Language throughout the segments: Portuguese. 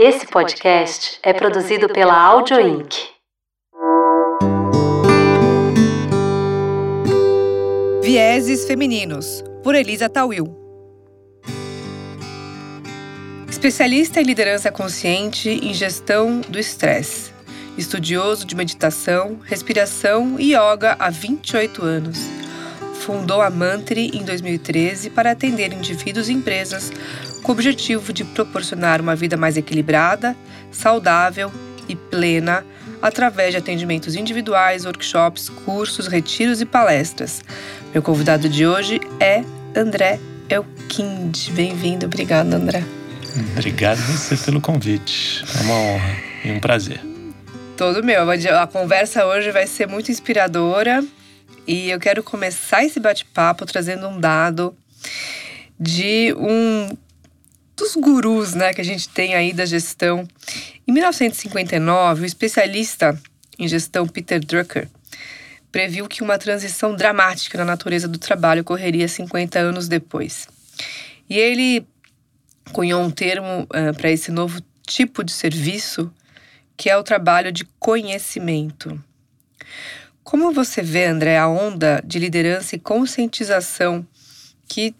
Esse podcast é produzido pela Audio Inc. Vieses Femininos, por Elisa Tawil. Especialista em liderança consciente em gestão do estresse. Estudioso de meditação, respiração e yoga há 28 anos. Fundou a Mantri em 2013 para atender indivíduos e empresas com o objetivo de proporcionar uma vida mais equilibrada, saudável e plena através de atendimentos individuais, workshops, cursos, retiros e palestras. Meu convidado de hoje é André Elkind. Bem-vindo, obrigado, André. Obrigado você pelo convite. É uma honra e um prazer. Todo meu. A conversa hoje vai ser muito inspiradora e eu quero começar esse bate-papo trazendo um dado de um dos gurus né, que a gente tem aí da gestão. Em 1959, o especialista em gestão Peter Drucker previu que uma transição dramática na natureza do trabalho ocorreria 50 anos depois. E ele cunhou um termo uh, para esse novo tipo de serviço, que é o trabalho de conhecimento. Como você vê, André, a onda de liderança e conscientização que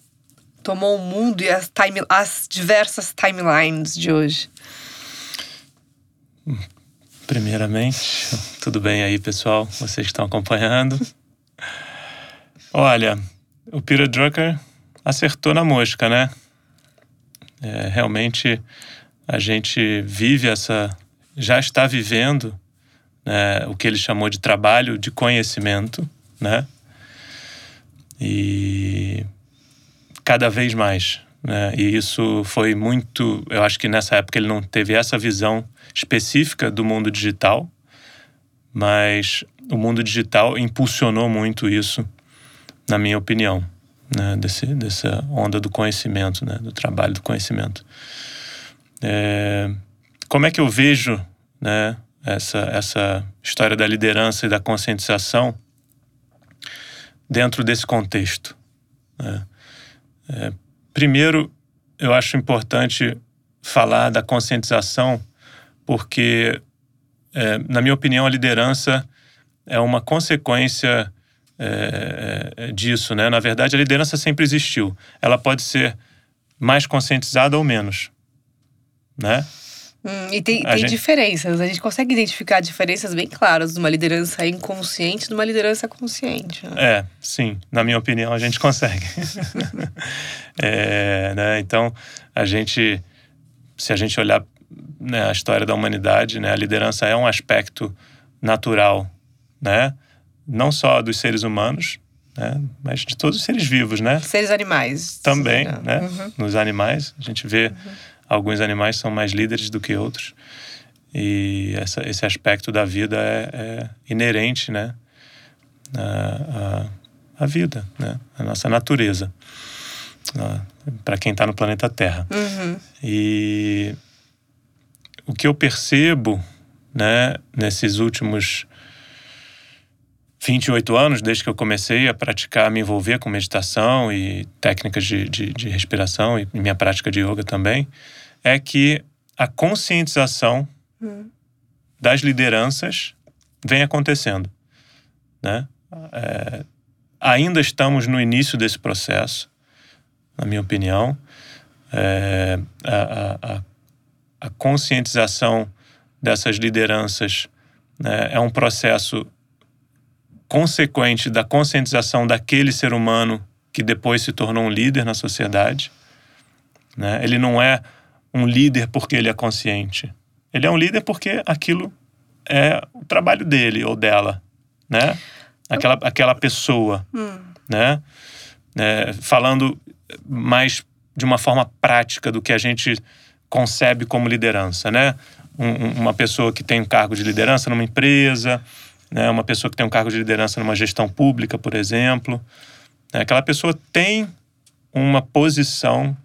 tomou o mundo e as, time, as diversas timelines de hoje? Primeiramente, tudo bem aí, pessoal? Vocês que estão acompanhando. Olha, o Peter Drucker acertou na mosca, né? É, realmente a gente vive essa. já está vivendo né, o que ele chamou de trabalho de conhecimento, né? E cada vez mais. Né? E isso foi muito. Eu acho que nessa época ele não teve essa visão específica do mundo digital, mas o mundo digital impulsionou muito isso, na minha opinião, né? Desse, dessa onda do conhecimento, né? do trabalho do conhecimento. É, como é que eu vejo né? essa, essa história da liderança e da conscientização dentro desse contexto? Né? É, primeiro, eu acho importante falar da conscientização, porque, é, na minha opinião, a liderança é uma consequência é, é, disso, né? Na verdade, a liderança sempre existiu. Ela pode ser mais conscientizada ou menos, né? Hum, e tem, tem gente... diferenças, a gente consegue identificar diferenças bem claras de uma liderança inconsciente e de uma liderança consciente. Né? É, sim, na minha opinião a gente consegue. é, né, então, a gente, se a gente olhar né, a história da humanidade, né, a liderança é um aspecto natural, né? não só dos seres humanos, né, mas de todos os seres vivos, né? Seres animais. Também, né? Uhum. Nos animais, a gente vê... Uhum alguns animais são mais líderes do que outros. E essa, esse aspecto da vida é, é inerente, né? A, a, a, vida, né? A nossa natureza. Para quem está no planeta Terra. Uhum. E o que eu percebo, né? Nesses últimos 28 anos, desde que eu comecei a praticar, me envolver com meditação e técnicas de, de, de respiração e minha prática de yoga também, é que a conscientização hum. das lideranças vem acontecendo. Né? É, ainda estamos no início desse processo, na minha opinião. É, a, a, a, conscientização dessas lideranças né, é um processo consequente da conscientização daquele ser humano que depois se tornou um líder na sociedade. Né? Ele não é um líder porque ele é consciente. Ele é um líder porque aquilo é o trabalho dele ou dela, né? Aquela, aquela pessoa, hum. né? É, falando mais de uma forma prática do que a gente concebe como liderança, né? Um, uma pessoa que tem um cargo de liderança numa empresa, né? Uma pessoa que tem um cargo de liderança numa gestão pública, por exemplo. Né? Aquela pessoa tem uma posição,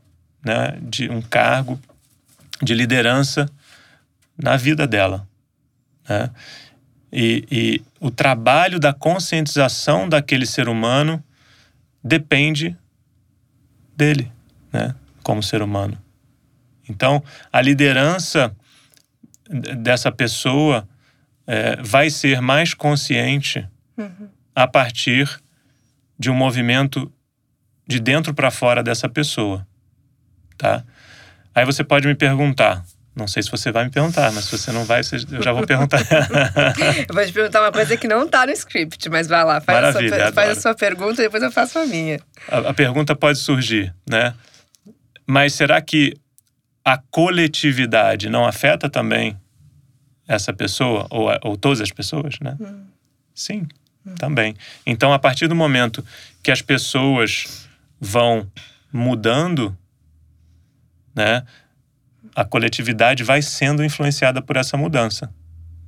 né? De um cargo de liderança na vida dela. Né? E, e o trabalho da conscientização daquele ser humano depende dele, né? como ser humano. Então, a liderança dessa pessoa é, vai ser mais consciente uhum. a partir de um movimento de dentro para fora dessa pessoa, tá? Aí você pode me perguntar, não sei se você vai me perguntar, mas se você não vai, eu já vou perguntar. eu vou te perguntar uma coisa que não está no script, mas vai lá, faz, Maravilha, a, sua, faz a sua pergunta e depois eu faço a minha. A, a pergunta pode surgir, né? Mas será que a coletividade não afeta também essa pessoa, ou, ou todas as pessoas, né? Hum. Sim, hum. também. Então, a partir do momento que as pessoas vão mudando, né? a coletividade vai sendo influenciada por essa mudança.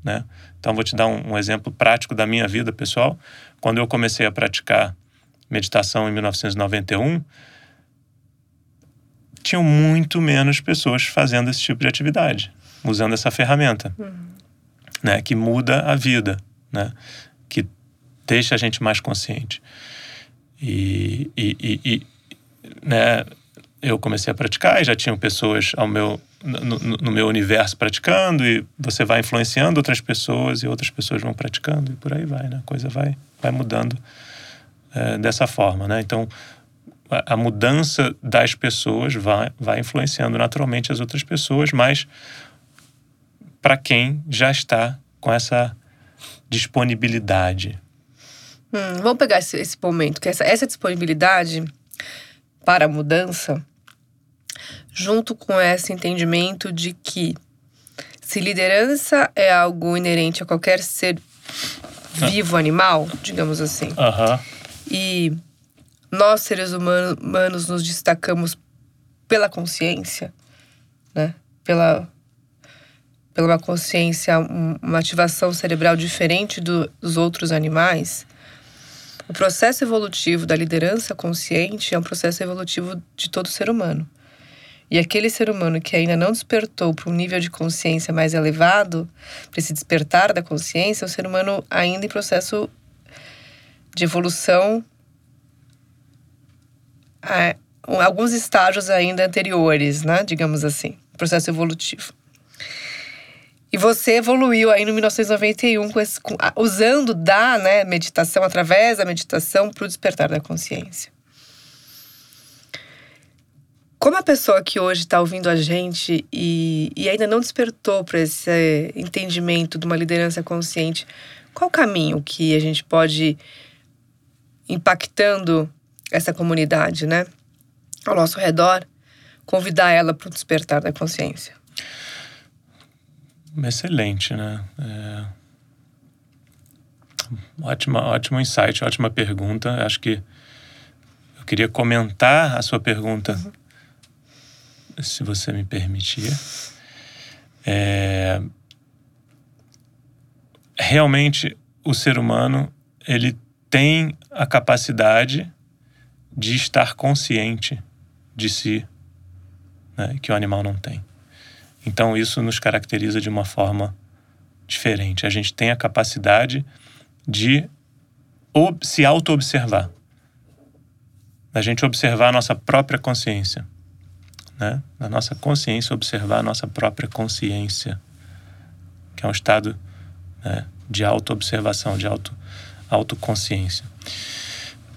Né? Então, vou te dar um, um, exemplo prático da minha vida pessoal. Quando eu comecei a praticar meditação em 1991, tinham muito menos pessoas fazendo esse tipo de atividade, usando essa ferramenta, uhum. né? que muda a vida, né? que deixa a gente mais consciente. E, e, e, e né? eu comecei a praticar e já tinham pessoas ao meu no, no, meu universo praticando e você vai influenciando outras pessoas e outras pessoas vão praticando e por aí vai, né? A coisa vai, vai mudando é, dessa forma, né? Então, a, a, mudança das pessoas vai, vai influenciando naturalmente as outras pessoas, mas para quem já está com essa disponibilidade. Hum, vamos pegar esse, esse momento, que essa, essa disponibilidade para a mudança junto com esse entendimento de que se liderança é algo inerente a qualquer ser vivo, animal, digamos assim, uhum. e nós, seres humanos, nos destacamos pela consciência, né? Pela, pela uma consciência, uma ativação cerebral diferente do, dos outros animais. O processo evolutivo da liderança consciente é um processo evolutivo de todo ser humano. E aquele ser humano que ainda não despertou para um nível de consciência mais elevado, para esse despertar da consciência, é um ser humano ainda em processo de evolução, a, alguns estágios ainda anteriores, né? digamos assim, processo evolutivo. E você evoluiu aí no 1991 com esse, com, usando da né, meditação, através da meditação, para o despertar da consciência. Como a pessoa que hoje está ouvindo a gente e, e ainda não despertou para esse entendimento de uma liderança consciente, qual o caminho que a gente pode impactando essa comunidade, né, ao nosso redor, convidar ela para o despertar da consciência? Excelente, né? É... Ótima, ótimo insight, ótima pergunta. Acho que eu queria comentar a sua pergunta. Uhum se você me permitir. É... Realmente, o ser humano ele tem a capacidade de estar consciente de si, né, que o animal não tem. Então, isso nos caracteriza de uma forma diferente. A gente tem a capacidade de se auto-observar, da gente observar a nossa própria consciência né? na nossa consciência, observar a nossa própria consciência, que é um estado né, de auto-observação, de auto, autoconsciência.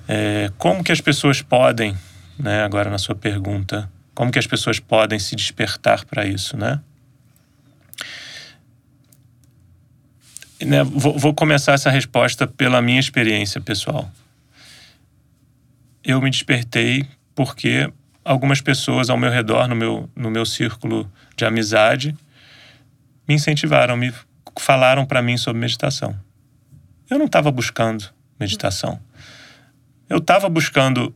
É, como que as pessoas podem, né, agora na sua pergunta, como que as pessoas podem se despertar para isso, né? né vou, vou começar essa resposta pela minha experiência pessoal. Eu me despertei porque algumas pessoas ao meu redor, no meu, no meu círculo de amizade, me incentivaram, me falaram para mim sobre meditação. Eu não estava buscando meditação. Eu estava buscando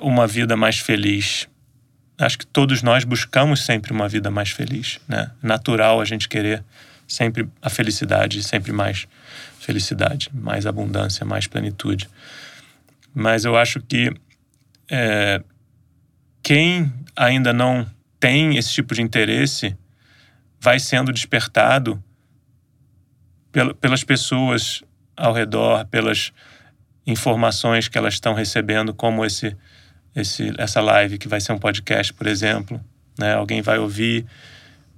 uma vida mais feliz. Acho que todos nós buscamos sempre uma vida mais feliz, né? Natural a gente querer sempre a felicidade, sempre mais felicidade, mais abundância, mais plenitude. Mas eu acho que é, quem ainda não tem esse tipo de interesse vai sendo despertado pelas pessoas ao redor, pelas informações que elas estão recebendo, como esse, esse, essa live, que vai ser um podcast, por exemplo. Né? Alguém vai ouvir,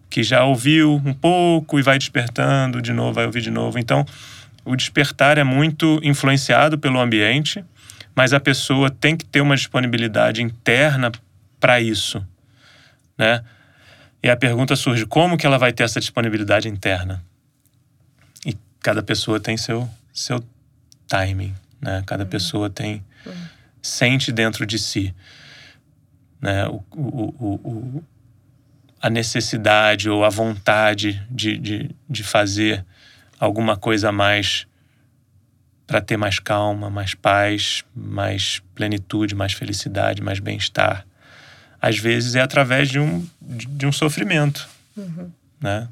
que já ouviu um pouco e vai despertando de novo, vai ouvir de novo. Então, o despertar é muito influenciado pelo ambiente, mas a pessoa tem que ter uma disponibilidade interna para isso, né? E a pergunta surge: como que ela vai ter essa disponibilidade interna? E cada pessoa tem seu seu timing, né? Cada uhum. pessoa tem uhum. Sente dentro de si, né? O, o, o, a necessidade ou a vontade de, de, de fazer alguma coisa a mais para ter mais calma, mais paz, mais plenitude, mais felicidade, mais bem-estar. Às vezes é através de um, de um sofrimento, uhum. né?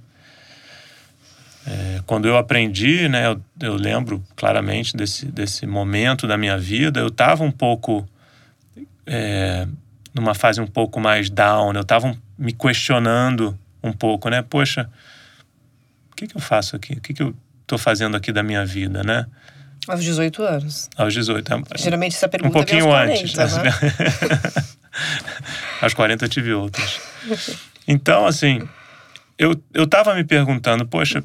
É, quando eu aprendi, né, eu, eu, lembro claramente desse, desse momento da minha vida, eu estava um pouco é, numa fase um pouco mais down, eu estava me questionando um pouco, né? Poxa, o que, que eu faço aqui? O que, que eu estou fazendo aqui da minha vida, né? Aos 18 anos. Aos 18. É, Geralmente essa pergunta Um pouquinho aos 40, antes. Né? aos 40 eu tive outras. Então, assim, eu, eu tava me perguntando, poxa,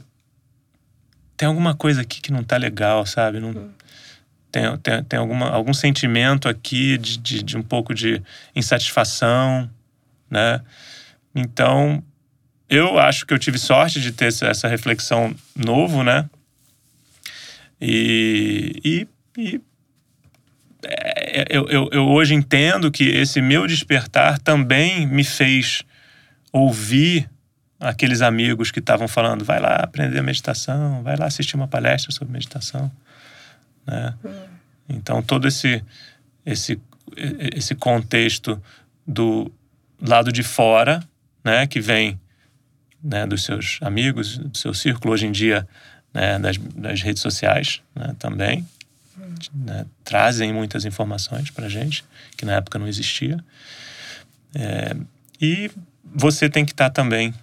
tem alguma coisa aqui que não tá legal, sabe? Não, hum. tem, tem, tem alguma, algum sentimento aqui de, de, de um pouco de insatisfação, né? Então, eu acho que eu tive sorte de ter essa reflexão novo, né? E, e, e é, eu, eu, eu, hoje entendo que esse meu despertar também me fez ouvir aqueles amigos que estavam falando, vai lá aprender meditação, vai lá assistir uma palestra sobre meditação, né? Hum. Então todo esse esse esse contexto do lado de fora, né, que vem né, dos seus amigos, do seu círculo hoje em dia, né, das, das redes sociais né, também, hum. né, trazem muitas informações para gente que na época não existia. É, e você tem que estar tá também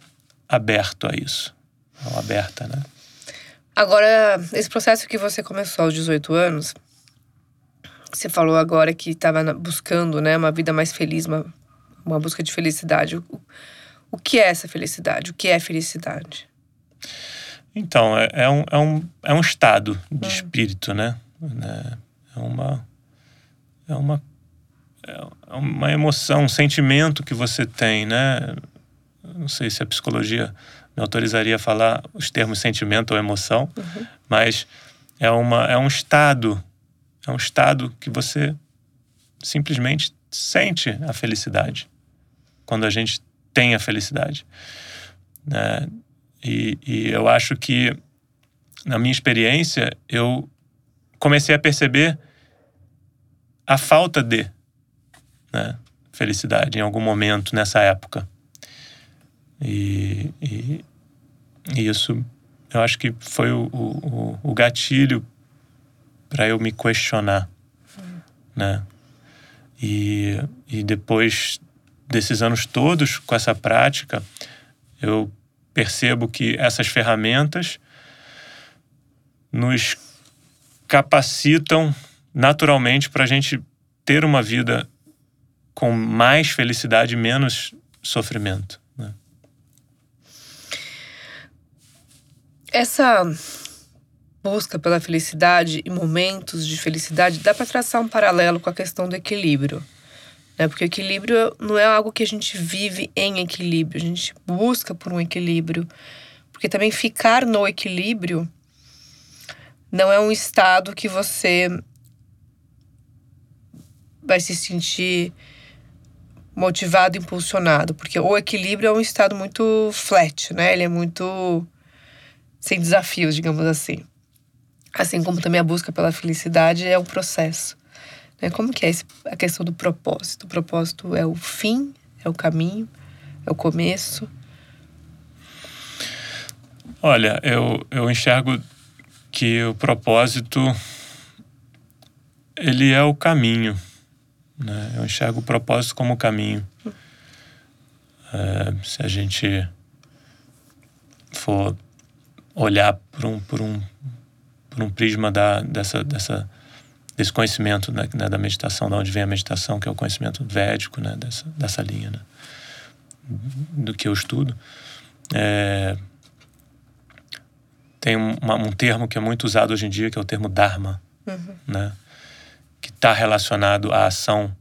aberto a isso. Ou aberta, né? Agora, esse processo que você começou aos 18 anos, você falou agora que estava buscando né, uma vida mais feliz, uma, uma busca de felicidade. O, o que é essa felicidade? O que é felicidade? Então, é, é um, é, um, é um estado de hum. espírito, né? É uma. É uma é uma emoção, um sentimento que você tem, né? Não sei se a psicologia me autorizaria a falar os termos sentimento ou emoção, uhum. mas é, uma, é um estado, é um estado que você simplesmente sente a felicidade quando a gente tem a felicidade. Né? E, e eu acho que, na minha experiência, eu comecei a perceber a falta de né, felicidade em algum momento nessa época. E, e, e isso eu acho que foi o, o, o gatilho para eu me questionar, né? E, e depois desses anos todos com essa prática, eu percebo que essas ferramentas nos capacitam naturalmente para a gente ter uma vida com mais felicidade e menos sofrimento. Essa busca pela felicidade e momentos de felicidade dá para traçar um paralelo com a questão do equilíbrio. Né? Porque o equilíbrio não é algo que a gente vive em equilíbrio, a gente busca por um equilíbrio. Porque também ficar no equilíbrio não é um estado que você vai se sentir motivado, impulsionado, porque o equilíbrio é um estado muito flat, né? Ele é muito sem desafios, digamos assim. Assim como também a busca pela felicidade é um processo. Né? Como que é esse, a questão do propósito? O propósito é o fim, é o caminho, é o começo? Olha, eu, eu enxergo que o propósito ele é o caminho. Né? Eu enxergo o propósito como o caminho. É, se a gente for olhar por um, por um, por um prisma da, dessa, dessa, desse conhecimento né, né, da meditação, da onde vem a meditação, que é o conhecimento védico, né, dessa, dessa linha, né, do que eu estudo. É, tem uma, um termo que é muito usado hoje em dia, que é o termo Dharma, Uhum. né? que está relacionado à ação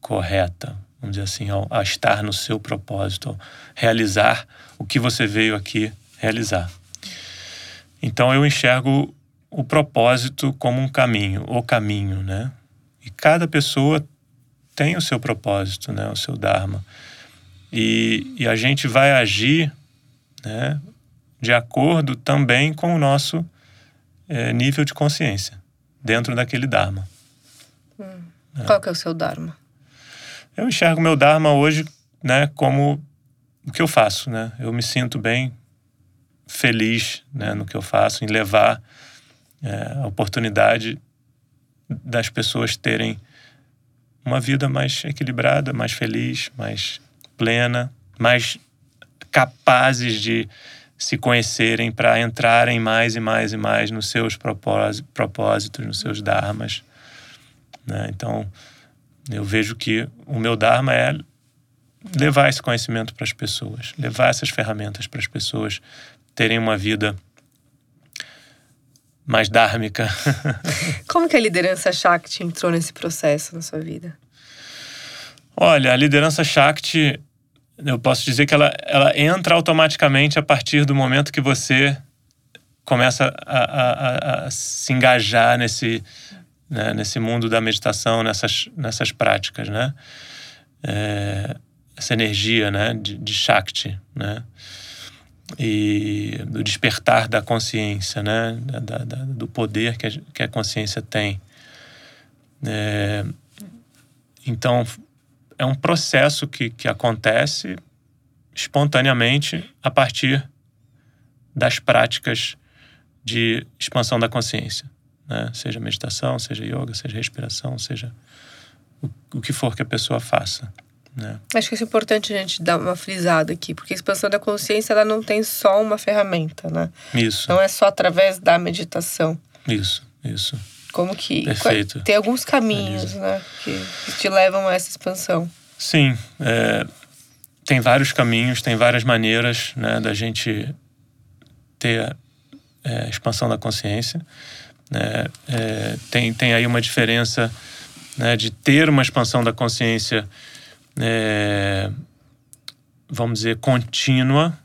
correta, vamos dizer assim, ao, a estar no seu propósito, ao realizar o que você veio aqui realizar. Então eu enxergo o propósito como um caminho, o caminho, né? E cada pessoa tem o seu propósito, né? O seu dharma. E, e a gente vai agir, né? De acordo também com o nosso eh, nível de consciência dentro daquele dharma. Qual que é o seu Dharma? Eu enxergo meu Dharma hoje, né, como o que eu faço, né? Eu me sinto bem feliz, né, no que eu faço, em levar é, a oportunidade das pessoas terem uma vida mais equilibrada, mais feliz, mais plena, mais capazes de se conhecerem para entrarem mais e mais e mais nos seus propós- propósitos, nos seus dharmas. Né? Então, eu vejo que o meu dharma é levar esse conhecimento para as pessoas, levar essas ferramentas para as pessoas terem uma vida mais dármica. Como que a liderança Shakti entrou nesse processo na sua vida? Olha, a liderança Shakti, eu posso dizer que ela, ela entra automaticamente a partir do momento que você começa a, a- a- a se engajar nesse, né, nesse mundo da meditação, nessas, nessas práticas, né? É, essa energia, né, de, de Shakti, né? E do despertar da consciência, né? Da, da- do poder que a, que a consciência tem. É, então, é um processo que, que acontece espontaneamente a partir das práticas de expansão da consciência, né? Seja meditação, seja yoga, seja respiração, seja o, o que for que a pessoa faça, né? Acho que isso é importante a gente dar uma frisada aqui, porque a expansão da consciência ela não tem só uma ferramenta, né? Isso, Não é só através da meditação. isso, isso. Como que. Perfeito. Tem alguns caminhos, né? Que te levam a essa expansão. Sim, é, tem vários caminhos, tem várias maneiras né, da gente ter é, expansão da consciência. né? É, tem, tem aí uma diferença né, de ter uma expansão da consciência, é, vamos dizer, contínua,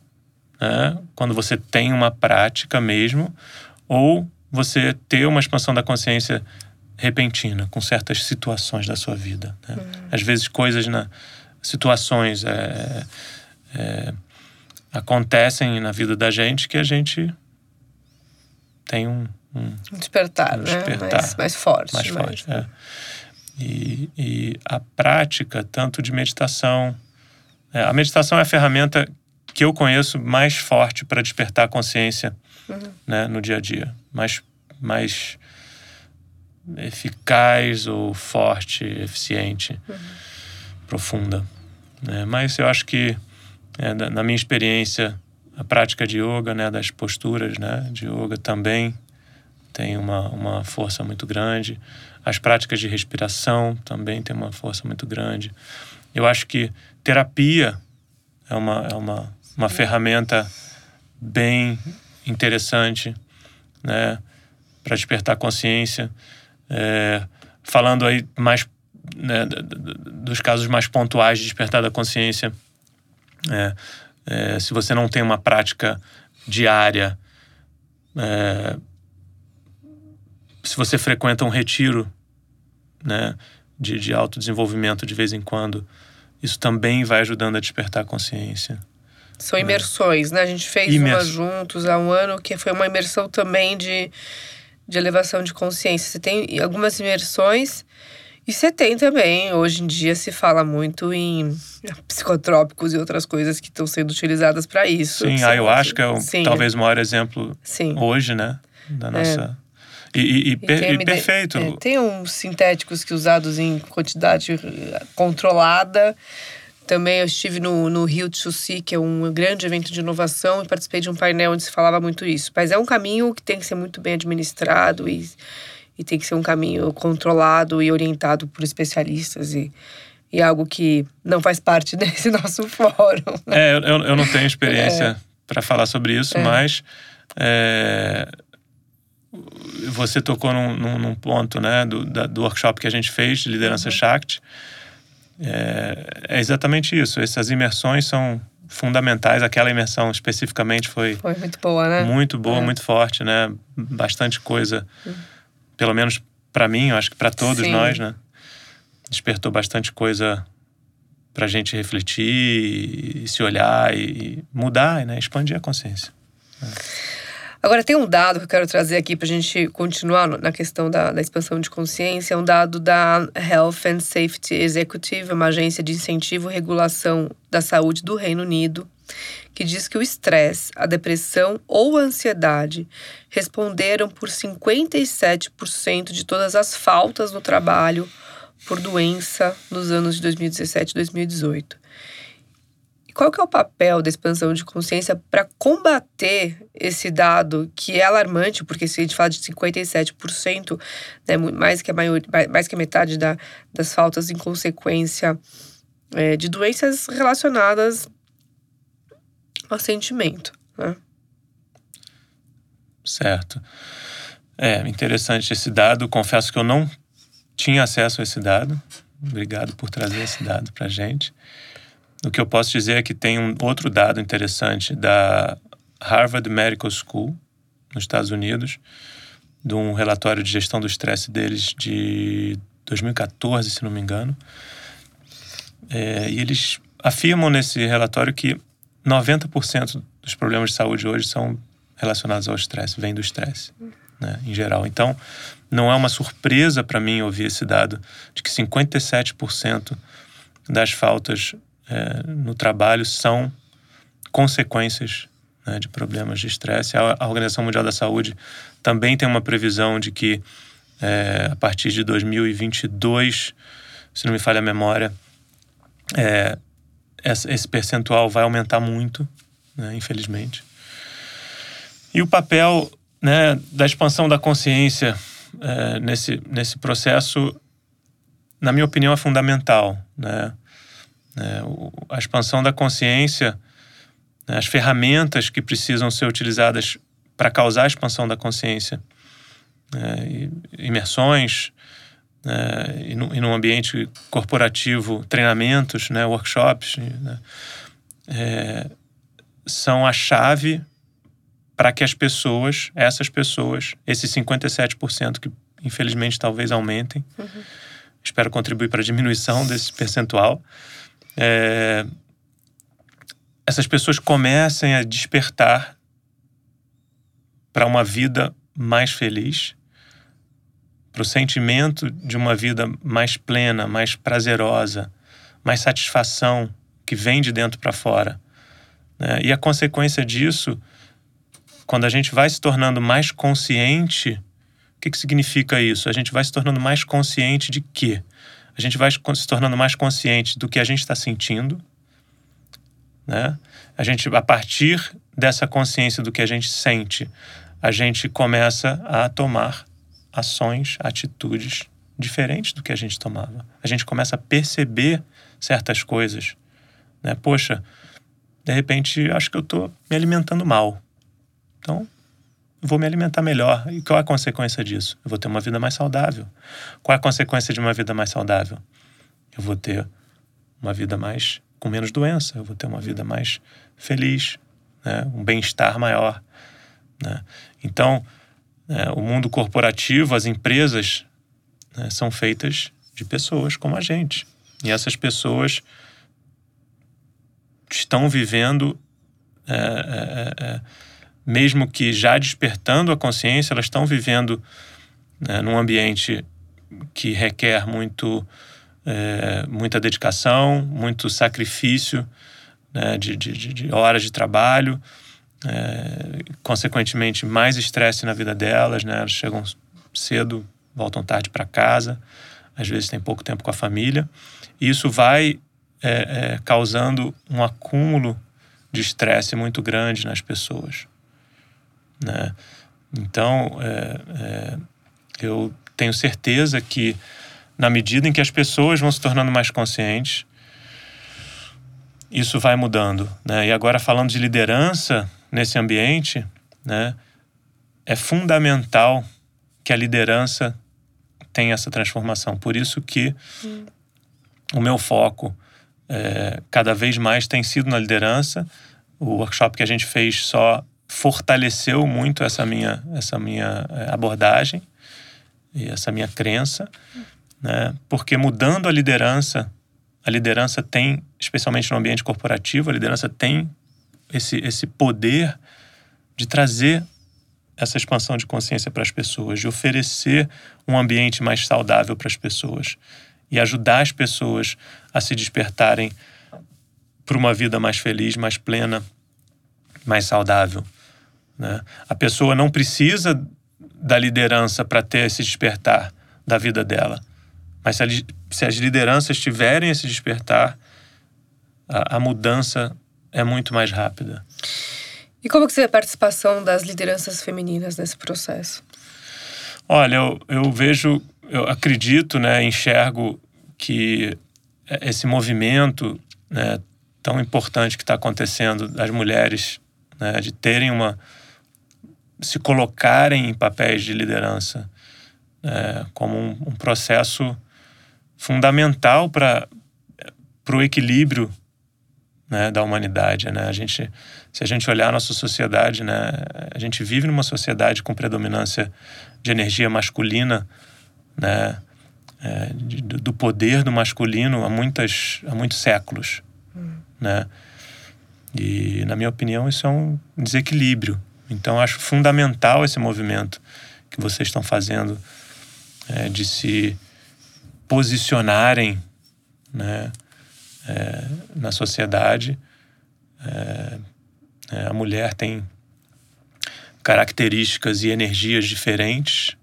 né, quando você tem uma prática mesmo, ou você ter uma expansão da consciência repentina com certas situações da sua vida. né? Às vezes coisas na situações é, é, acontecem na vida da gente que a gente tem um, um Um despertar, Um né? despertar. Mais, mais forte. mais forte. é. E, e a prática, tanto de meditação. é, a meditação é a ferramenta que eu conheço mais forte para despertar a consciência né, no dia a dia. Mais, mais eficaz ou forte, eficiente, profunda. né? Mas eu acho que, é, na na minha experiência, a prática de yoga, né, das posturas né, de yoga também tem uma, uma força muito grande. As práticas de respiração também têm uma força muito grande. Eu acho que terapia é uma, é uma, uma ferramenta bem interessante né, para despertar consciência. É, falando aí mais né, dos casos mais pontuais de despertar da consciência, é, é, se você não tem uma prática diária, é, se você frequenta um retiro né, de, de autodesenvolvimento de vez em quando, isso também vai ajudando a despertar a consciência. São imersões, né? A gente fez Imerso. uma juntos há um ano, que foi uma imersão também de, de elevação de consciência. Você tem algumas imersões e você tem também, hoje em dia se fala muito em psicotrópicos e outras coisas que estão sendo utilizadas para isso. Sim, que a ayahuasca é o, talvez o maior exemplo Sim. hoje, né? Da nossa. E, e- e E per- tem e perfeito. é, tem uns sintéticos que usados em quantidade eh, controlada. Também eu estive no, no Rio Tsusi, que é um grande evento de inovação, e participei de um painel onde se falava muito isso. Mas é um caminho que tem que ser muito bem administrado e, e tem que ser um caminho controlado e orientado por especialistas. E, e algo que não faz parte desse nosso fórum. Né? É, eu, eu não tenho experiência é. para falar sobre isso, é. mas é, você tocou num, num, num ponto né, do, da, do workshop que a gente fez de liderança uhum. Shakti. É, é, exatamente isso. Essas imersões são fundamentais. Aquela imersão especificamente foi. Foi muito boa, né? Muito boa, é. muito forte, né? Bastante coisa. Uhum. Pelo menos para mim, eu acho que para todos Sim. nós, né? Despertou bastante coisa para a gente refletir e se olhar e mudar, né? Expandir a consciência. Né? Agora, tem um dado que eu quero trazer aqui para a gente continuar na questão da, da, expansão de consciência, é um dado da Health and Safety Executive, uma agência de incentivo e regulação da saúde do Reino Unido, que diz que o estresse, a depressão ou a ansiedade responderam por 57% de todas as faltas no trabalho por doença nos anos de 2017 e 2018 qual que é o papel da expansão de consciência para combater esse dado que é alarmante, porque se a gente fala de 57%, né, mais, que a maior, mais que a metade da, das faltas em consequência é, de doenças relacionadas ao sentimento. Né? Certo. É interessante esse dado. Confesso que eu não tinha acesso a esse dado. Obrigado por trazer esse dado para gente. O que eu posso dizer é que tem um outro dado interessante da Harvard Medical School, nos Estados Unidos, de um relatório de gestão do estresse deles de 2014, se não me engano. É, e eles afirmam nesse relatório que 90% dos problemas de saúde hoje são relacionados ao estresse, vêm do estresse, né, em geral. Então, não é uma surpresa para mim ouvir esse dado de que 57% das faltas é, no trabalho são consequências né, de problemas de estresse. A, a, Organização Mundial da Saúde também tem uma previsão de que é, a partir de 2022, se não me falha a memória, é, esse percentual vai aumentar muito, né, infelizmente. E o papel né, da expansão da consciência é, nesse, nesse processo, na minha opinião, é fundamental. Né? Né? A expansão da consciência, né? as ferramentas que precisam ser utilizadas para causar a expansão da consciência, né? imersões, né? e, no, e no ambiente corporativo, treinamentos, né? workshops, né? é, são a chave para que as pessoas, essas pessoas, esses 57% que infelizmente talvez aumentem, uhum. espero contribuir para a diminuição desse percentual, é, essas pessoas comecem a despertar para uma vida mais feliz, para o sentimento de uma vida mais plena, mais prazerosa, mais satisfação que vem de dentro para fora. Né? E a consequência disso, quando a gente vai se tornando mais consciente, o que, que significa isso? A gente vai se tornando mais consciente de quê? a gente vai se tornando mais consciente do que a gente está sentindo, né? A gente, a partir dessa consciência do que a gente sente, a gente começa a tomar ações, atitudes diferentes do que a gente tomava. A gente começa a perceber certas coisas, né? Poxa, de repente acho que eu estou me alimentando mal. Então, vou me alimentar melhor. E qual é a consequência disso? Eu vou ter uma vida mais saudável. Qual é a consequência de uma vida mais saudável? Eu vou ter uma vida mais com menos doença, eu vou ter uma vida mais feliz, né? um bem-estar maior. Né? Então, né, o mundo corporativo, as empresas, né, são feitas de pessoas como a gente. E essas pessoas estão vivendo é, é, é, mesmo que já despertando a consciência, elas estão vivendo né, num ambiente que requer muito, é, muita dedicação, muito sacrifício né, de, de, de, horas de trabalho, é, consequentemente, mais estresse na vida delas. Né, elas chegam cedo, voltam tarde para casa, às vezes têm pouco tempo com a família. E isso vai é, é causando um acúmulo de estresse muito grande nas pessoas. Né? Então, é, é, eu tenho certeza que na medida em que as pessoas vão se tornando mais conscientes, isso vai mudando. Né? E agora, falando de liderança nesse ambiente, né, é fundamental que a liderança tenha essa transformação. Por isso que hum. o meu foco é, cada vez mais tem sido na liderança. O workshop que a gente fez só fortaleceu muito essa minha, essa minha é, abordagem e essa minha crença, né? porque mudando a liderança, a liderança tem, especialmente no ambiente corporativo, a liderança tem esse, esse poder de trazer essa expansão de consciência para as pessoas, de oferecer um ambiente mais saudável para as pessoas e ajudar as pessoas a se despertarem para uma vida mais feliz, mais plena, mais saudável. Né? A pessoa não precisa da liderança para ter esse despertar da vida dela. Mas se, a, se as lideranças tiverem esse despertar, a, a, mudança é muito mais rápida. E como que você vê a participação das lideranças femininas nesse processo? Olha, eu, eu vejo, eu acredito, né, enxergo que esse movimento né, tão importante que está acontecendo das mulheres, né, de terem uma, se colocarem em papéis de liderança é, como um, um, processo fundamental para o equilíbrio né, da humanidade. Né? A gente, se a gente olhar a nossa sociedade, né, a gente vive numa sociedade com predominância de energia masculina, né, é, de, do poder do masculino há, muitas, há muitos séculos. Hum. Né? E, na minha opinião, isso é um desequilíbrio. Então, acho fundamental esse movimento que vocês estão fazendo é, de se posicionarem né, é, na sociedade. É, é a mulher tem características e energias diferentes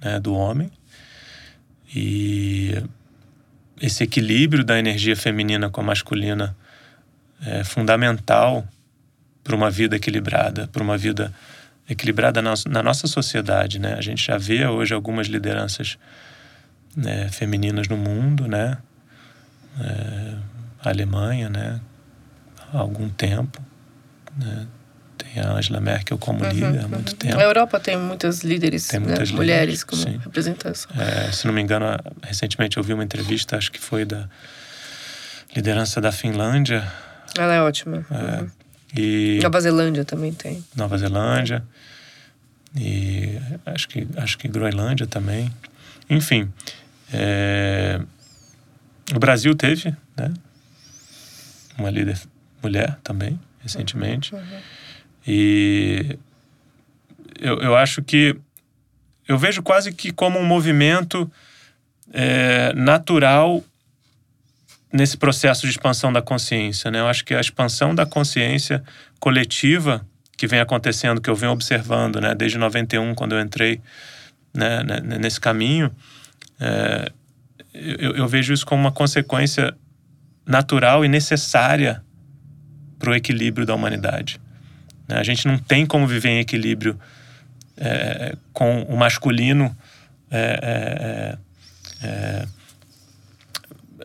né, do homem. E esse equilíbrio da energia feminina com a masculina é fundamental para uma vida equilibrada, para uma vida equilibrada na, na, nossa sociedade, né? A gente já vê hoje algumas lideranças né, femininas no mundo, né? É, a Alemanha, né? Há algum tempo, né? Tem a Angela Merkel como uhum, líder há muito uhum. tempo. A Europa tem muitas líderes, tem muitas né? mulheres como sim. representação. É, se não me engano, recentemente eu vi uma entrevista, acho que foi da liderança da Finlândia. Ela é ótima. É, uhum. E Nova Zelândia também tem. Nova Zelândia. E acho que, acho que Groenlândia também. Enfim, é... o Brasil teve né, uma líder mulher também, recentemente. Uhum. E eu, eu acho que. Eu vejo quase que como um movimento é, natural nesse processo de expansão da consciência. Né? Eu acho que a expansão da consciência coletiva que vem acontecendo, que eu venho observando né? desde 91, quando eu entrei né? nesse caminho, é, eu, eu vejo isso como uma consequência natural e necessária para o equilíbrio da humanidade. Né? A gente não tem como viver em equilíbrio é, com o masculino é, é, é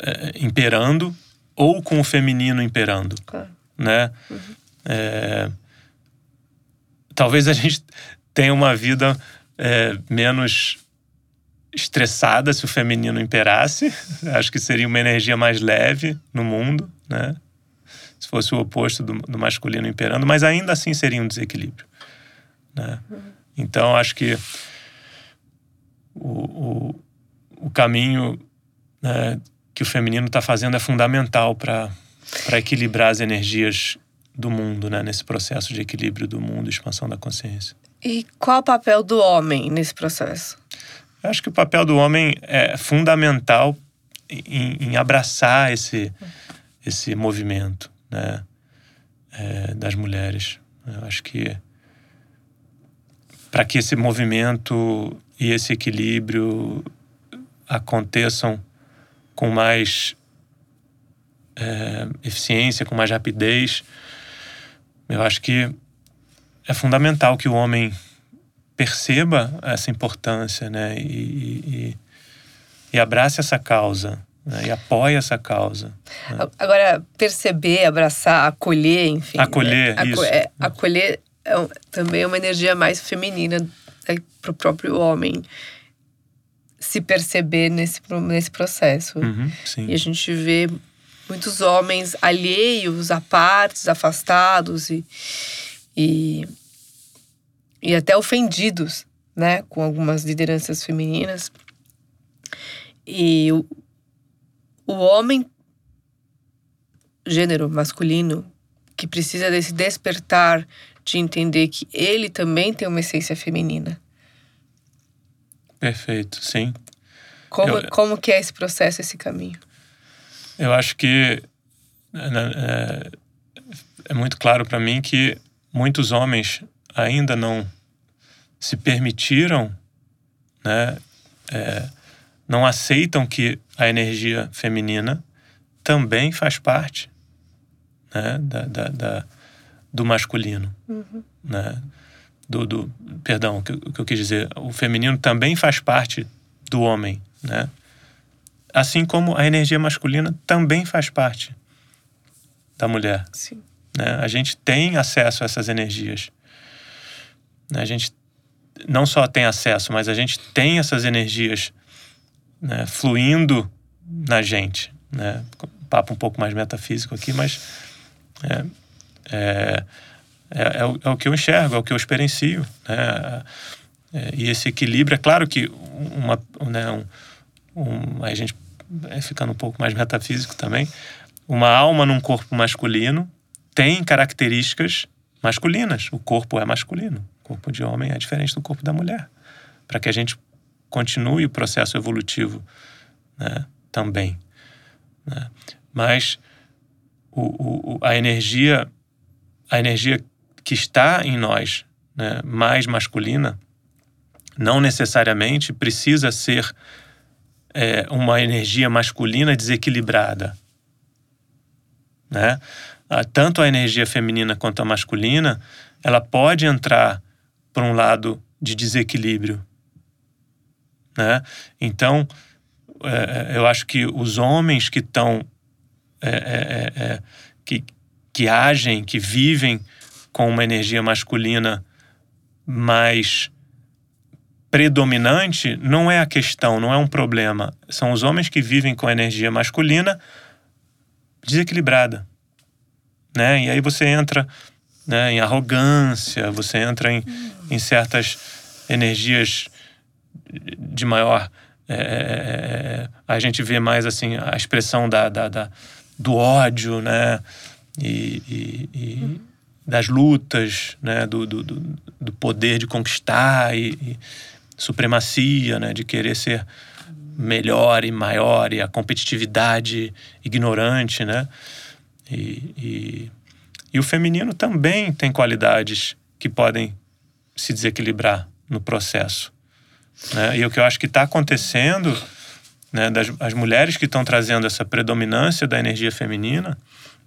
é, imperando ou com o feminino imperando, claro. né? Uhum. É, talvez a gente tenha uma vida é, menos estressada se o feminino imperasse. Acho que seria uma energia mais leve no mundo, né? Se fosse o oposto do, do masculino imperando, mas ainda assim seria um desequilíbrio, né? Então acho que o, o, o caminho né, que o feminino está fazendo é fundamental para equilibrar as energias do mundo, né? Nesse processo de equilíbrio do mundo, expansão da consciência. E qual o papel do homem nesse processo? Eu acho que o papel do homem é fundamental em, em abraçar esse, esse movimento, né? É, das mulheres. Eu acho que para que esse movimento e esse equilíbrio aconteçam com mais é, eficiência, com mais rapidez. Eu acho que é fundamental que o homem perceba essa importância, né? E, e, e abrace essa causa né? e apoie essa causa. Né? Agora, perceber, abraçar, acolher, enfim. Acolher, né? isso. É, acolher é também é uma energia mais feminina né, para o próprio homem se perceber nesse, nesse processo. Uhum. E a gente vê muitos homens alheios, apartes, afastados e, e, e até ofendidos, né, com algumas lideranças femininas. E o, o homem, gênero masculino, que precisa desse despertar de entender que ele também tem uma essência feminina. Perfeito, sim. Como, eu, como que é esse processo, esse caminho? Eu acho que né, é, é muito claro para mim que muitos homens ainda não se permitiram, né, é, não aceitam que a energia feminina também faz parte né, da, da, da do masculino. Uhum. Né? Do, do, perdão, o que, que eu quis dizer, o feminino também faz parte do homem. Né? Assim como a energia masculina também faz parte da mulher. Sim. Né? A gente tem acesso a essas energias. Né? A gente não só tem acesso, mas a gente tem essas energias né, fluindo na gente. Né? Papo um pouco mais metafísico aqui, mas é, é, é, é, o, é o, que eu enxergo, é o que eu experiencio. Né? É, e esse equilíbrio, é claro que uma, né, um, um, a gente ficando um pouco mais metafísico também, uma alma num corpo masculino tem características masculinas. O corpo é masculino. Corpo de homem é diferente do corpo da mulher. Para que a gente continue o processo evolutivo né, também. Né? Mas o, o, a energia a energia que está em nós, né, mais masculina, não necessariamente precisa ser é, uma energia masculina desequilibrada. Né? Tanto a energia feminina quanto a masculina, ela pode entrar para um lado de desequilíbrio. Né? Então, é, é eu acho que os homens que estão é, é, é, que, que agem, que vivem com uma energia masculina mais predominante, não é a questão, não é um problema. São os homens que vivem com a energia masculina desequilibrada. Né? E aí você entra né, em arrogância, você entra em, em certas energias de maior. É, é, é, a gente vê mais assim a expressão da, da, da do ódio, né? e, e, e das lutas, né, do, do, do, poder de conquistar e, e, supremacia, né, de querer ser melhor e maior e a competitividade ignorante, né, e, e, e o feminino também tem qualidades que podem se desequilibrar no processo, né, e o que eu acho que está acontecendo, né, das as mulheres que estão trazendo essa predominância da energia feminina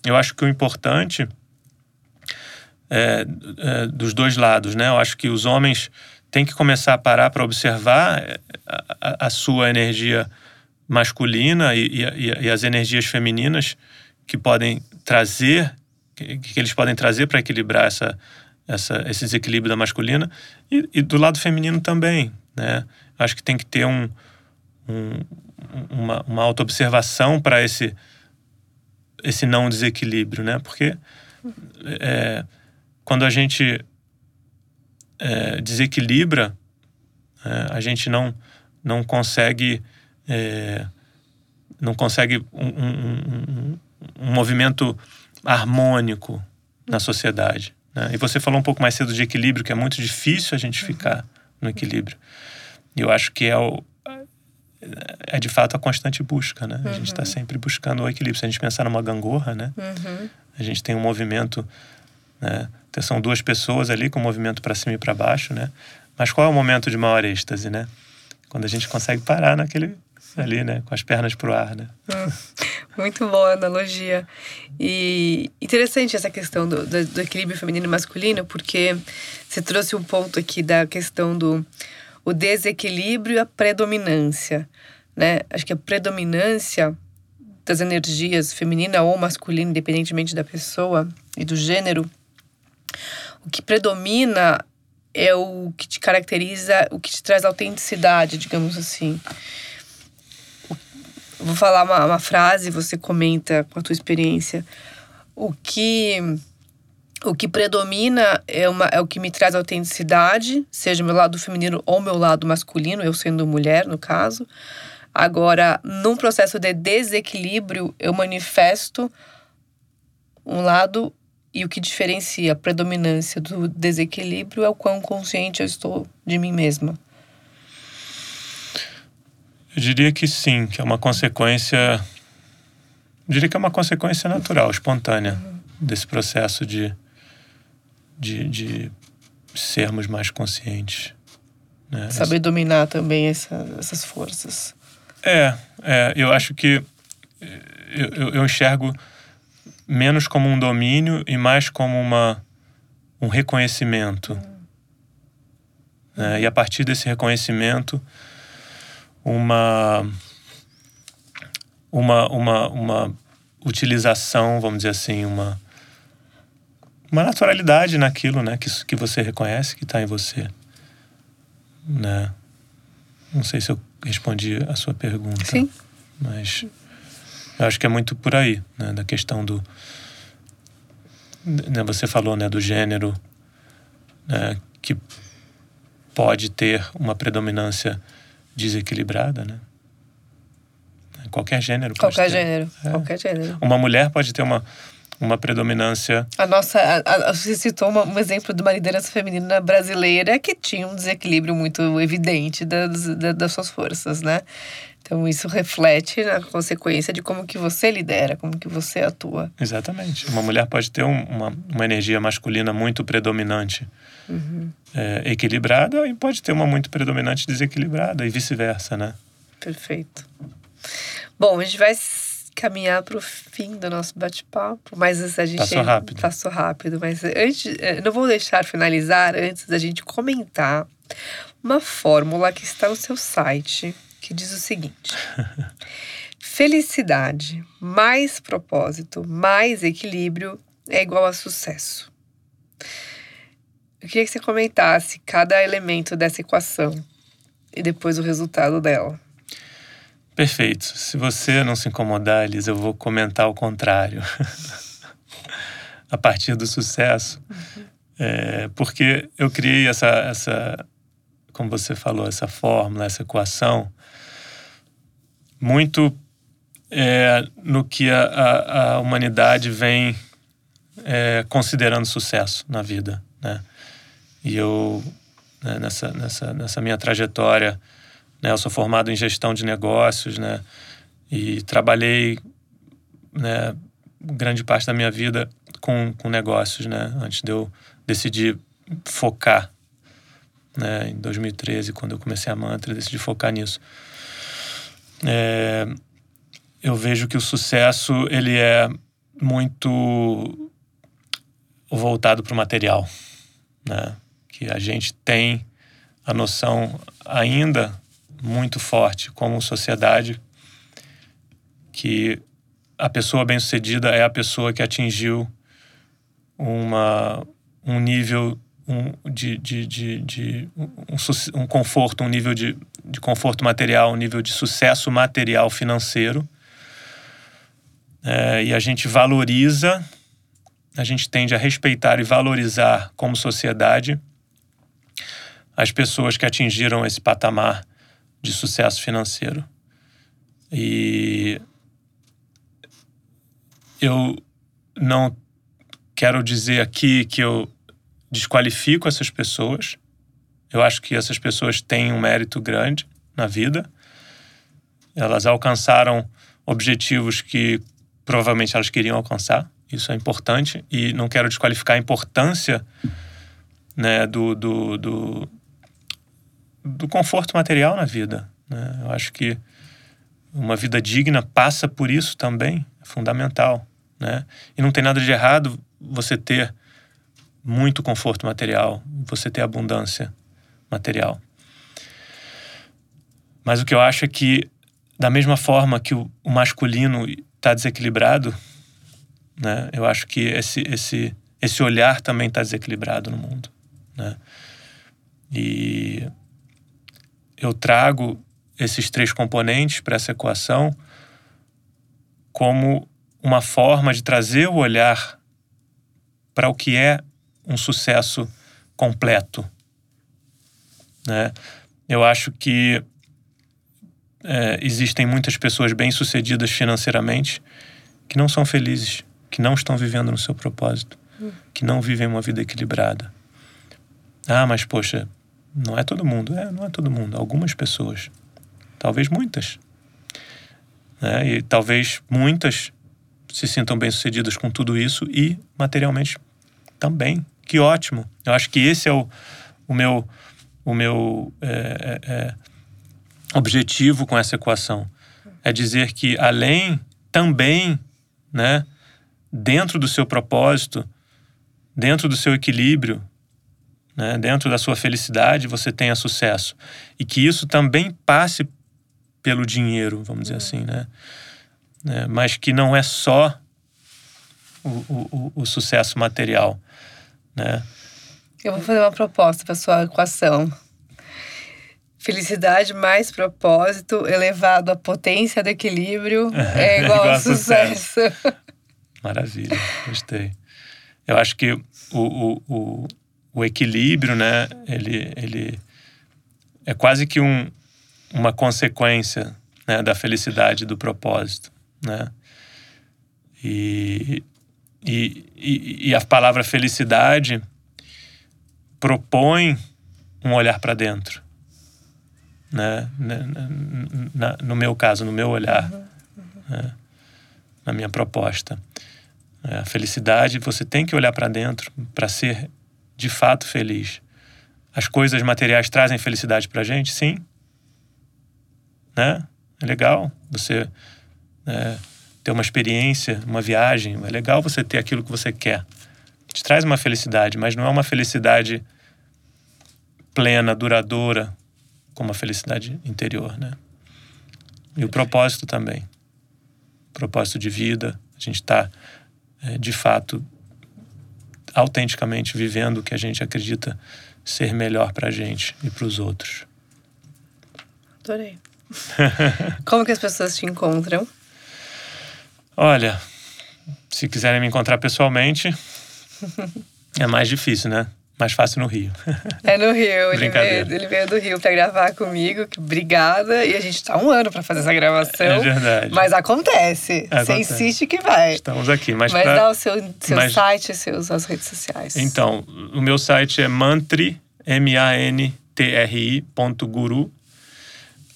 eu acho que o importante é, é, dos dois lados, né? Eu acho que os homens têm que começar a parar para observar é, a, a, sua energia masculina e, e, e, as energias femininas que podem trazer, que, que eles podem trazer para equilibrar essa, essa, esse desequilíbrio da masculina e, e, do lado feminino também, né? Acho que tem que ter um, um uma, uma autoobservação para esse esse não desequilíbrio, né? Porque é, quando a gente é, desequilibra, é, a gente não, não consegue é, não consegue um, um, um, um, movimento harmônico na sociedade. Né? E você falou um pouco mais cedo de equilíbrio, que é muito difícil a gente ficar no equilíbrio. E eu acho que é o, é de fato a constante busca, né? Uhum. A gente está uhum. sempre buscando o equilíbrio. Se a gente pensar numa gangorra, né? Uhum. A gente tem um movimento, né? Então, são duas pessoas ali com um movimento para cima e para baixo, né? Mas qual é o momento de maior êxtase, né? Quando a gente consegue parar naquele ali, né? Com as pernas pro ar, né? Muito boa analogia. E interessante essa questão do, do, do equilíbrio feminino e masculino, porque você trouxe um ponto aqui da questão do o desequilíbrio e a predominância. né? Acho que a predominância das energias feminina ou masculina, independentemente da pessoa e do gênero, o que predomina é o que te caracteriza, o que te traz autenticidade, digamos assim. Vou falar uma, uma frase, você comenta com a tua experiência. O que o que predomina é, uma, é o que me traz autenticidade, seja meu lado feminino ou meu lado masculino, eu sendo mulher, no caso. Agora, num processo de desequilíbrio, eu manifesto um lado e o que diferencia a predominância do desequilíbrio é o quão consciente eu estou de mim mesma. Eu diria que sim, que é uma consequência. Eu diria que é uma consequência natural, espontânea, desse processo de, de, de sermos mais conscientes. Né? Saber dominar também essa, essas forças. É, é, eu acho que eu, eu enxergo menos como um domínio e mais como uma, um reconhecimento. Né? E a partir desse reconhecimento, uma, uma, uma, uma utilização, vamos dizer assim, uma, uma naturalidade naquilo né? que, que você reconhece que está em você. Né? Não sei se eu respondi a sua pergunta. Sim. Mas eu acho que é muito por aí, né? Da questão do. Né, você falou, né? Do gênero, né, que pode ter uma predominância desequilibrada, né? Qualquer gênero. Qualquer gênero. É. Qualquer gênero. Uma mulher pode ter uma uma predominância. A nossa. A, a, você citou uma, um exemplo de uma liderança feminina brasileira que tinha um desequilíbrio muito evidente das, das, das suas forças, né? Então isso reflete na consequência de como que você lidera, como que você atua. Exatamente. Uma mulher pode ter um, uma, uma energia masculina muito predominante, uhum. é, equilibrada, e pode ter uma muito predominante desequilibrada, e vice-versa, né? Perfeito. Bom, a gente vai caminhar para o fim do nosso bate-papo, mas a gente passou rápido. Passou rápido, mas antes, eh, não vou deixar finalizar antes da gente comentar uma fórmula que está no seu site que diz o seguinte: felicidade mais propósito mais equilíbrio é igual a sucesso. Eu queria que você comentasse cada elemento dessa equação e depois o resultado dela. Perfeito. Se você não se incomodar, Elis, eu vou comentar o contrário. a partir do sucesso. Uhum. É, porque eu criei essa, essa, como você falou, essa fórmula, essa equação, muito é, no que a, a, a, humanidade vem é, considerando sucesso na vida. Né? E eu, né, nessa, nessa, nessa minha trajetória, né? Eu sou formado em gestão de negócios, né? E trabalhei, né, grande parte da minha vida com, com negócios, né? Antes de eu decidir focar, né? Em 2013, quando eu comecei a mantra, eu decidi focar nisso. É, eu vejo que o sucesso ele é muito voltado para o material, né? Que a gente tem a noção ainda muito forte como sociedade que a pessoa bem-sucedida é a pessoa que atingiu uma, um nível um, de, de, de, de um, um, conforto, um nível de, de conforto material, um nível de sucesso material financeiro. É, e a gente valoriza, a gente tende a respeitar e valorizar como sociedade as pessoas que atingiram esse patamar de sucesso financeiro. E eu não quero dizer aqui que eu desqualifico essas pessoas. Eu acho que essas pessoas têm um mérito grande na vida. Elas alcançaram objetivos que provavelmente elas queriam alcançar. Isso é importante. E não quero desqualificar a importância né, do, do, do do conforto material na vida. Né? Eu acho que uma vida digna passa por isso também, é fundamental. Né? E não tem nada de errado você ter muito conforto material, você ter abundância material. Mas o que eu acho é que da mesma forma que o, o masculino está desequilibrado, né? Eu acho que esse esse esse olhar também está desequilibrado no mundo, né? E eu trago esses três componentes para essa equação como uma forma de trazer o olhar para o que é um sucesso completo. Né? Eu acho que é, existem muitas pessoas bem-sucedidas financeiramente que não são felizes, que não estão vivendo no seu propósito, que não vivem uma vida equilibrada. Ah, mas poxa, não é todo mundo. É, não é todo mundo. Algumas pessoas. Talvez muitas. Né? E talvez muitas se sintam bem-sucedidas com tudo isso e materialmente também. Que ótimo. Eu acho que esse é o, o meu, o meu é, é, é objetivo com essa equação. É dizer que além também, né, dentro do seu propósito, dentro do seu equilíbrio, né, dentro da sua felicidade, você tenha sucesso. E que isso também passe pelo dinheiro, vamos dizer assim, né? né? Mas que não é só o, o, o sucesso material, né? Eu vou fazer uma proposta para sua equação. Felicidade mais propósito elevado à potência do equilíbrio é igual, igual a sucesso. sucesso. Maravilha, gostei. Eu acho que o, o, o, o equilíbrio, né? Ele, ele é quase que um, uma consequência né, da felicidade, do propósito, né? E, e, e, e a palavra felicidade propõe um olhar para dentro, né? Na, no meu caso, no meu olhar, uhum, uhum. Né? na minha proposta. É, a felicidade, você tem que olhar para dentro para ser de fato feliz. As coisas materiais trazem felicidade para gente? Sim. Né? É legal você é, ter uma experiência, uma viagem. É legal você ter aquilo que você quer. Te traz uma felicidade, mas não é uma felicidade plena, duradoura, como a felicidade interior, né? E o propósito também. propósito de vida. A gente está, é, de fato, autenticamente vivendo o que a gente acredita ser melhor para a gente e para os outros. Adorei. Como que as pessoas te encontram? Olha, se quiserem me encontrar pessoalmente, é mais difícil, né? Mais fácil no Rio. É no Rio. Ele veio, ele veio do Rio para gravar comigo. Obrigada. E a gente tá um ano para fazer essa gravação. É verdade. Mas acontece. acontece. Você insiste que vai. Estamos aqui. Mas, mas pra... dá o seu, seu mas... site e seus, as redes sociais. Então, o meu site é mantri, M-A-N-T-R-I ponto guru.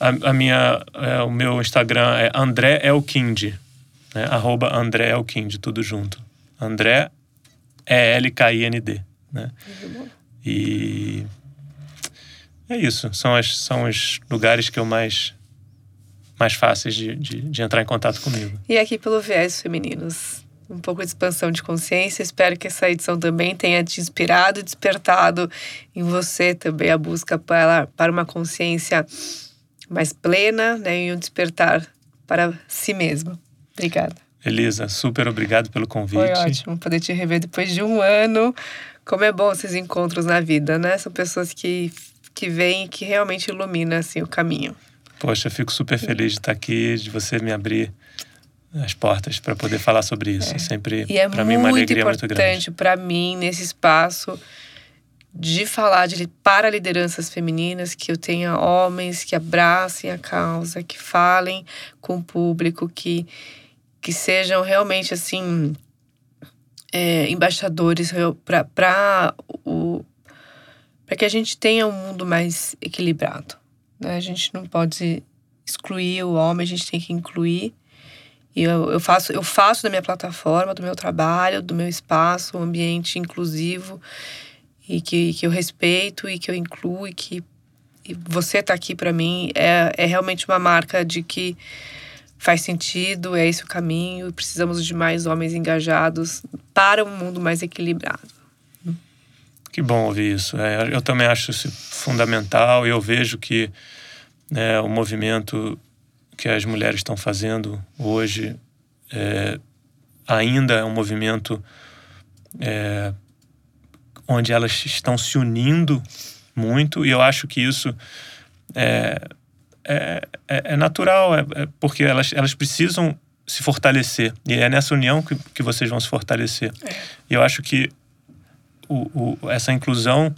A, a, minha, é, o meu Instagram é André Elkind. Né? Arroba André Elkind, tudo junto. André é L-K-I-N-D né? E é isso. São, as, são os lugares que eu mais mais fáceis de, de, de, entrar em contato comigo. E aqui pelo Viés Femininos, um pouco de expansão de consciência. Espero que essa edição também tenha te inspirado e despertado em você também a busca para, para uma consciência mais plena né, e um despertar para si mesma. Obrigada. Elisa, super obrigado pelo convite. Foi ótimo poder te rever depois de um ano como é bom esses encontros na vida, né? São pessoas que, que vêm e que realmente iluminam assim, o caminho. Poxa, eu fico super feliz de estar aqui, de você me abrir as portas para poder falar sobre isso. É. Sempre, e é para mim, uma alegria muito grande. importante para mim, nesse espaço, de falar de, para lideranças femininas, que eu tenha homens que abracem a causa, que falem com o público, que, que sejam realmente assim é, embaixadores para o para que a gente tenha um mundo mais equilibrado. Né? A gente não pode excluir o homem, a gente tem que incluir. E eu, eu, faço, eu faço da minha plataforma, do meu trabalho, do meu espaço, um ambiente inclusivo e que, que eu respeito e que eu incluo e que e você está aqui para mim é, é realmente uma marca de que faz sentido, é esse o caminho, precisamos de mais homens engajados para um mundo mais equilibrado. Que bom ouvir isso. É, eu também acho isso fundamental e eu vejo que né, o movimento que as mulheres estão fazendo hoje é, ainda é um movimento é, onde elas estão se unindo muito, e eu acho que isso é, é, é, é natural, é, é, porque elas, elas precisam se fortalecer, e é nessa união que, que vocês vão se fortalecer. E eu acho que o, o, essa inclusão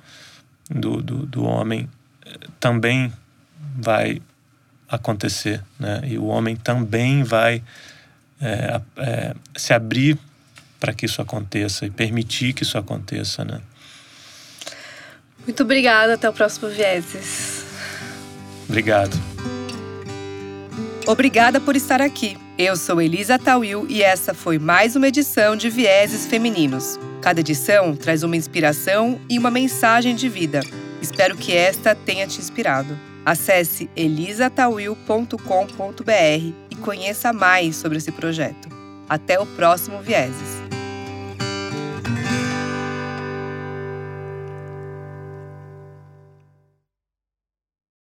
do, do, do homem eh, também vai acontecer, né? E o homem também vai é, é, se abrir para que isso aconteça e permitir que isso aconteça, né? Muito obrigada, até o próximo Vieses. Obrigado. Obrigada por estar aqui. Eu sou Elisa Tawil e essa foi mais uma edição de Vieses Femininos. Cada edição traz uma inspiração e uma mensagem de vida. Espero que esta tenha te inspirado. Acesse elisatawil.com.br e conheça mais sobre esse projeto. Até o próximo Vieses.